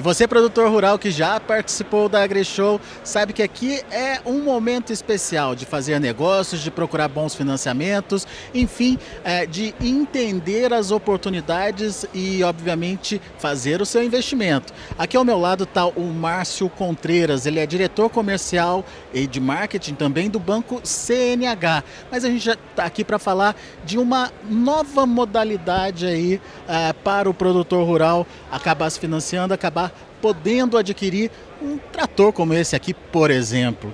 E você, produtor rural que já participou da AgriShow, sabe que aqui é um momento especial de fazer negócios, de procurar bons financiamentos, enfim, é, de entender as oportunidades e, obviamente, fazer o seu investimento. Aqui ao meu lado está o Márcio Contreiras, ele é diretor comercial e de marketing também do banco CNH. Mas a gente está aqui para falar de uma nova modalidade aí é, para o produtor rural acabar se financiando, acabar podendo adquirir um trator como esse aqui, por exemplo,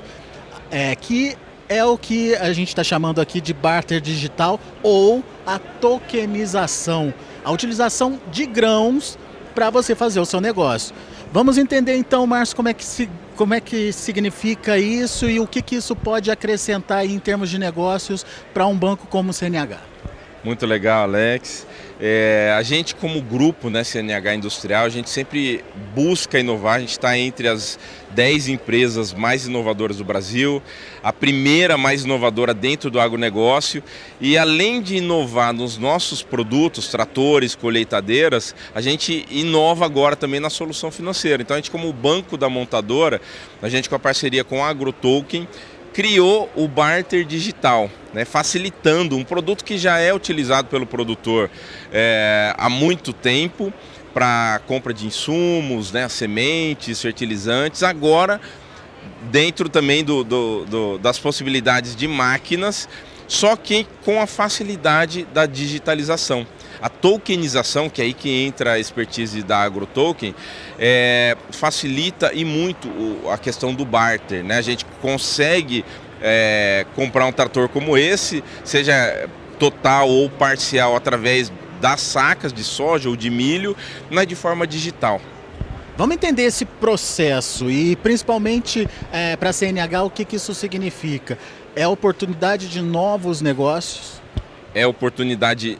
é, que é o que a gente está chamando aqui de barter digital ou a tokenização, a utilização de grãos para você fazer o seu negócio. Vamos entender então, Márcio, como é que, se, como é que significa isso e o que, que isso pode acrescentar em termos de negócios para um banco como o CNH. Muito legal, Alex. É, a gente, como grupo, né, CNH Industrial, a gente sempre busca inovar. A gente está entre as 10 empresas mais inovadoras do Brasil, a primeira mais inovadora dentro do agronegócio. E além de inovar nos nossos produtos, tratores, colheitadeiras, a gente inova agora também na solução financeira. Então, a gente, como banco da montadora, a gente, com a parceria com a AgroToken, criou o barter digital, né, facilitando um produto que já é utilizado pelo produtor é, há muito tempo para compra de insumos, né, sementes, fertilizantes. Agora, dentro também do, do, do, das possibilidades de máquinas, só que com a facilidade da digitalização. A tokenização, que é aí que entra a expertise da AgroToken, é, facilita e muito a questão do barter. Né? A gente consegue é, comprar um trator como esse, seja total ou parcial, através das sacas de soja ou de milho, mas de forma digital. Vamos entender esse processo e principalmente é, para a CNH o que, que isso significa. É oportunidade de novos negócios? É oportunidade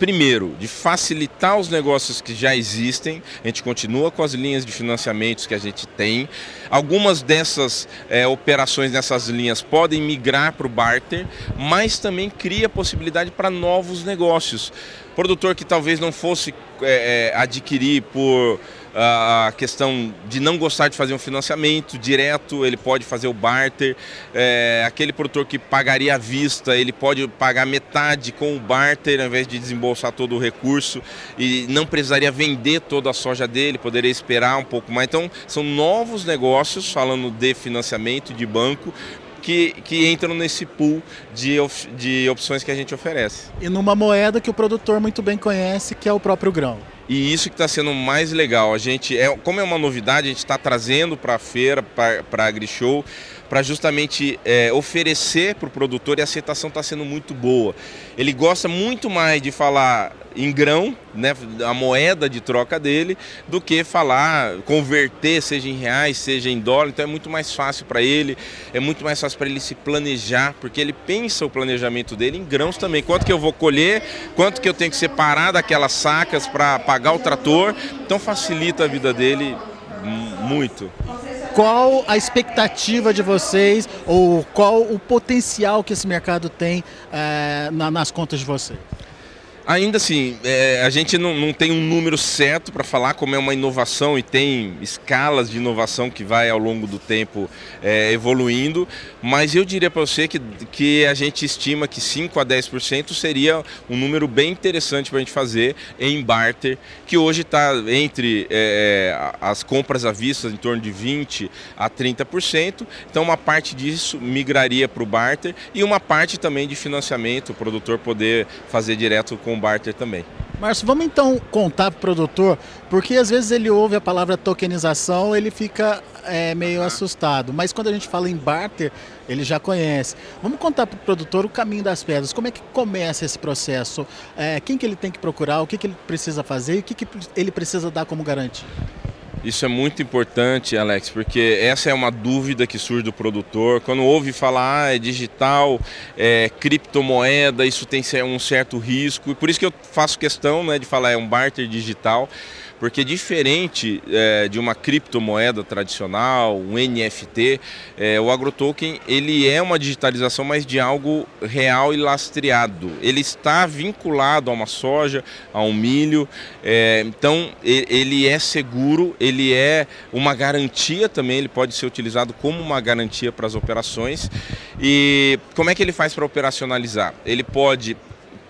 primeiro, de facilitar os negócios que já existem, a gente continua com as linhas de financiamentos que a gente tem. Algumas dessas é, operações nessas linhas podem migrar para o barter, mas também cria possibilidade para novos negócios. Produtor que talvez não fosse é, adquirir por a questão de não gostar de fazer um financiamento direto, ele pode fazer o barter. É, aquele produtor que pagaria à vista, ele pode pagar metade com o barter, ao invés de desembolsar todo o recurso e não precisaria vender toda a soja dele, poderia esperar um pouco mais. Então, são novos negócios, falando de financiamento, de banco, que, que, entram nesse pool de, de opções que a gente oferece. E numa moeda que o produtor muito bem conhece, que é o próprio grão. E isso que está sendo mais legal. A gente, é, como é uma novidade, a gente está trazendo para a feira, para a AgriShow, para justamente é, oferecer para o produtor e a aceitação está sendo muito boa. Ele gosta muito mais de falar em grão, né, a moeda de troca dele, do que falar, converter, seja em reais, seja em dólar. Então é muito mais fácil para ele, é muito mais fácil para ele se planejar, porque ele pensa o planejamento dele em grãos também. Quanto que eu vou colher, quanto que eu tenho que separar daquelas sacas para pagar o trator. Então facilita a vida dele muito qual a expectativa de vocês ou qual o potencial que esse mercado tem é, na, nas contas de vocês? Ainda assim, é, a gente não, não, tem um número certo para falar como é uma inovação e tem escalas de inovação que vai ao longo do tempo é, evoluindo, mas eu diria para você que, que a gente estima que 5 a 10% seria um número bem interessante para a gente fazer em barter, que hoje está entre é, as compras à vista em torno de 20 a 30%, então uma parte disso migraria para o barter e uma parte também de financiamento, o produtor poder fazer direto com barter também. Márcio, vamos então contar para o produtor, porque às vezes ele ouve a palavra tokenização, ele fica é, meio assustado, mas quando a gente fala em barter, ele já conhece. Vamos contar para o produtor o caminho das pedras, como é que começa esse processo, é, quem que ele tem que procurar, o que, que ele precisa fazer e o que, que ele precisa dar como garantia. Isso é muito importante, Alex, porque essa é uma dúvida que surge do produtor. Quando ouve falar, ah, é digital, é criptomoeda, isso tem um certo risco. E por isso que eu faço questão né, de falar é um barter digital, porque diferente é, de uma criptomoeda tradicional, um NFT, é, o agrotoken ele é uma digitalização, mas de algo real e lastreado. Ele está vinculado a uma soja, a um milho, é, então ele é seguro, ele é uma garantia também, ele pode ser utilizado como uma garantia para as operações. E como é que ele faz para operacionalizar? Ele pode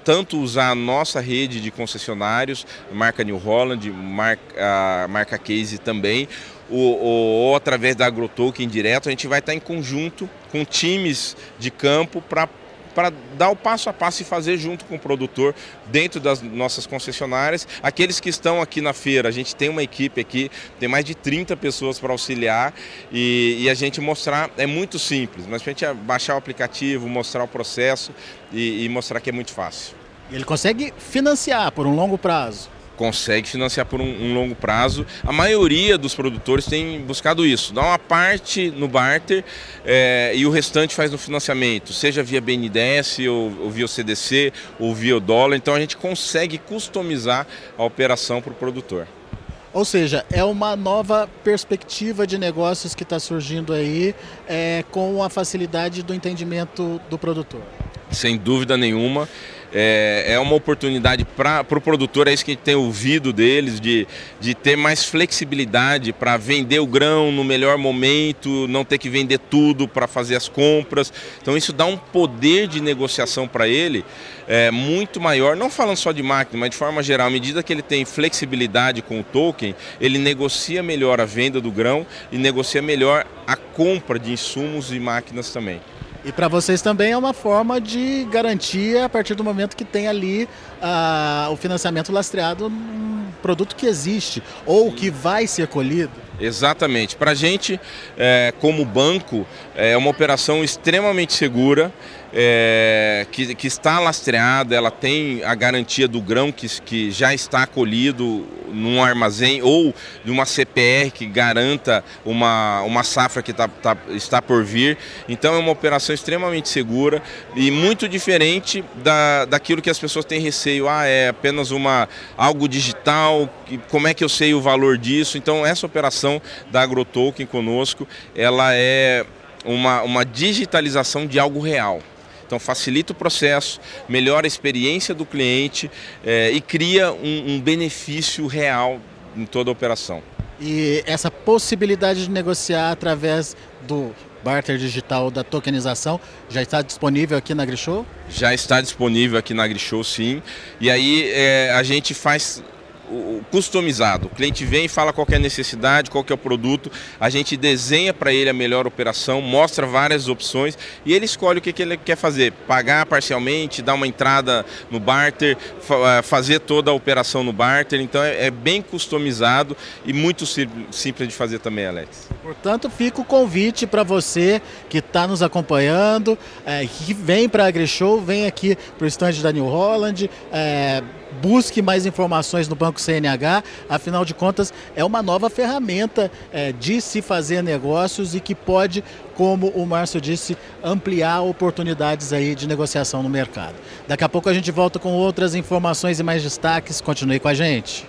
tanto usar a nossa rede de concessionários, marca New Holland, marca, marca Case também, ou, ou, ou através da AgroToken direto, a gente vai estar em conjunto com times de campo para para dar o passo a passo e fazer junto com o produtor dentro das nossas concessionárias. Aqueles que estão aqui na feira, a gente tem uma equipe aqui, tem mais de 30 pessoas para auxiliar e, e, a gente mostrar, é muito simples, mas a gente baixar o aplicativo, mostrar o processo e, e mostrar que é muito fácil. Ele consegue financiar por um longo prazo consegue financiar por um, um, longo prazo. A maioria dos produtores tem buscado isso, dá uma parte no barter é, e o restante faz no financiamento, seja via BNDES ou, ou via o CDC ou via o dólar. Então a gente consegue customizar a operação para o produtor. Ou seja, é uma nova perspectiva de negócios que está surgindo aí é, com a facilidade do entendimento do produtor. Sem dúvida nenhuma é, é uma oportunidade para o pro produtor, é isso que a gente tem ouvido deles, de, de ter mais flexibilidade para vender o grão no melhor momento, não ter que vender tudo para fazer as compras. Então isso dá um poder de negociação para ele é, muito maior, não falando só de máquina, mas de forma geral, à medida que ele tem flexibilidade com o token, ele negocia melhor a venda do grão e negocia melhor a compra de insumos e máquinas também. E para vocês também é uma forma de garantia a partir do momento que tem ali o financiamento lastreado num produto que existe ou que vai ser colhido. Exatamente. Para a gente, é, como banco, é uma operação extremamente segura é, que, que, está lastreada, ela tem a garantia do grão que, que já está colhido num armazém ou de uma CPR que garanta uma, uma safra que tá, tá, está por vir. Então é uma operação extremamente segura e muito diferente da, daquilo que as pessoas têm receio. Ah, é apenas uma, algo digital, como é que eu sei o valor disso? Então essa operação da AgroToken conosco, ela é uma, uma digitalização de algo real. Então facilita o processo, melhora a experiência do cliente é, e cria um, um benefício real em toda a operação. E essa possibilidade de negociar através do barter digital da tokenização já está disponível aqui na AgriShow? Já está disponível aqui na AgriShow, sim. E aí é, a gente faz customizado. O cliente vem e fala qual é a necessidade, qual é o produto, a gente desenha para ele a melhor operação, mostra várias opções e ele escolhe o que, que ele quer fazer, pagar parcialmente, dar uma entrada no barter, eh, fazer toda a operação no barter, então é, é bem customizado e muito simples de fazer também, Alex. Portanto, fica o convite para você que está nos acompanhando, é, que vem para a AgriShow, vem aqui para o estande da New Holland, é, busque mais informações no Banco CNH, afinal de contas, é uma nova ferramenta é, de se fazer negócios e que pode, como o Márcio disse, ampliar oportunidades aí de negociação no mercado. Daqui a pouco a gente volta com outras informações e mais destaques. Continue com a gente.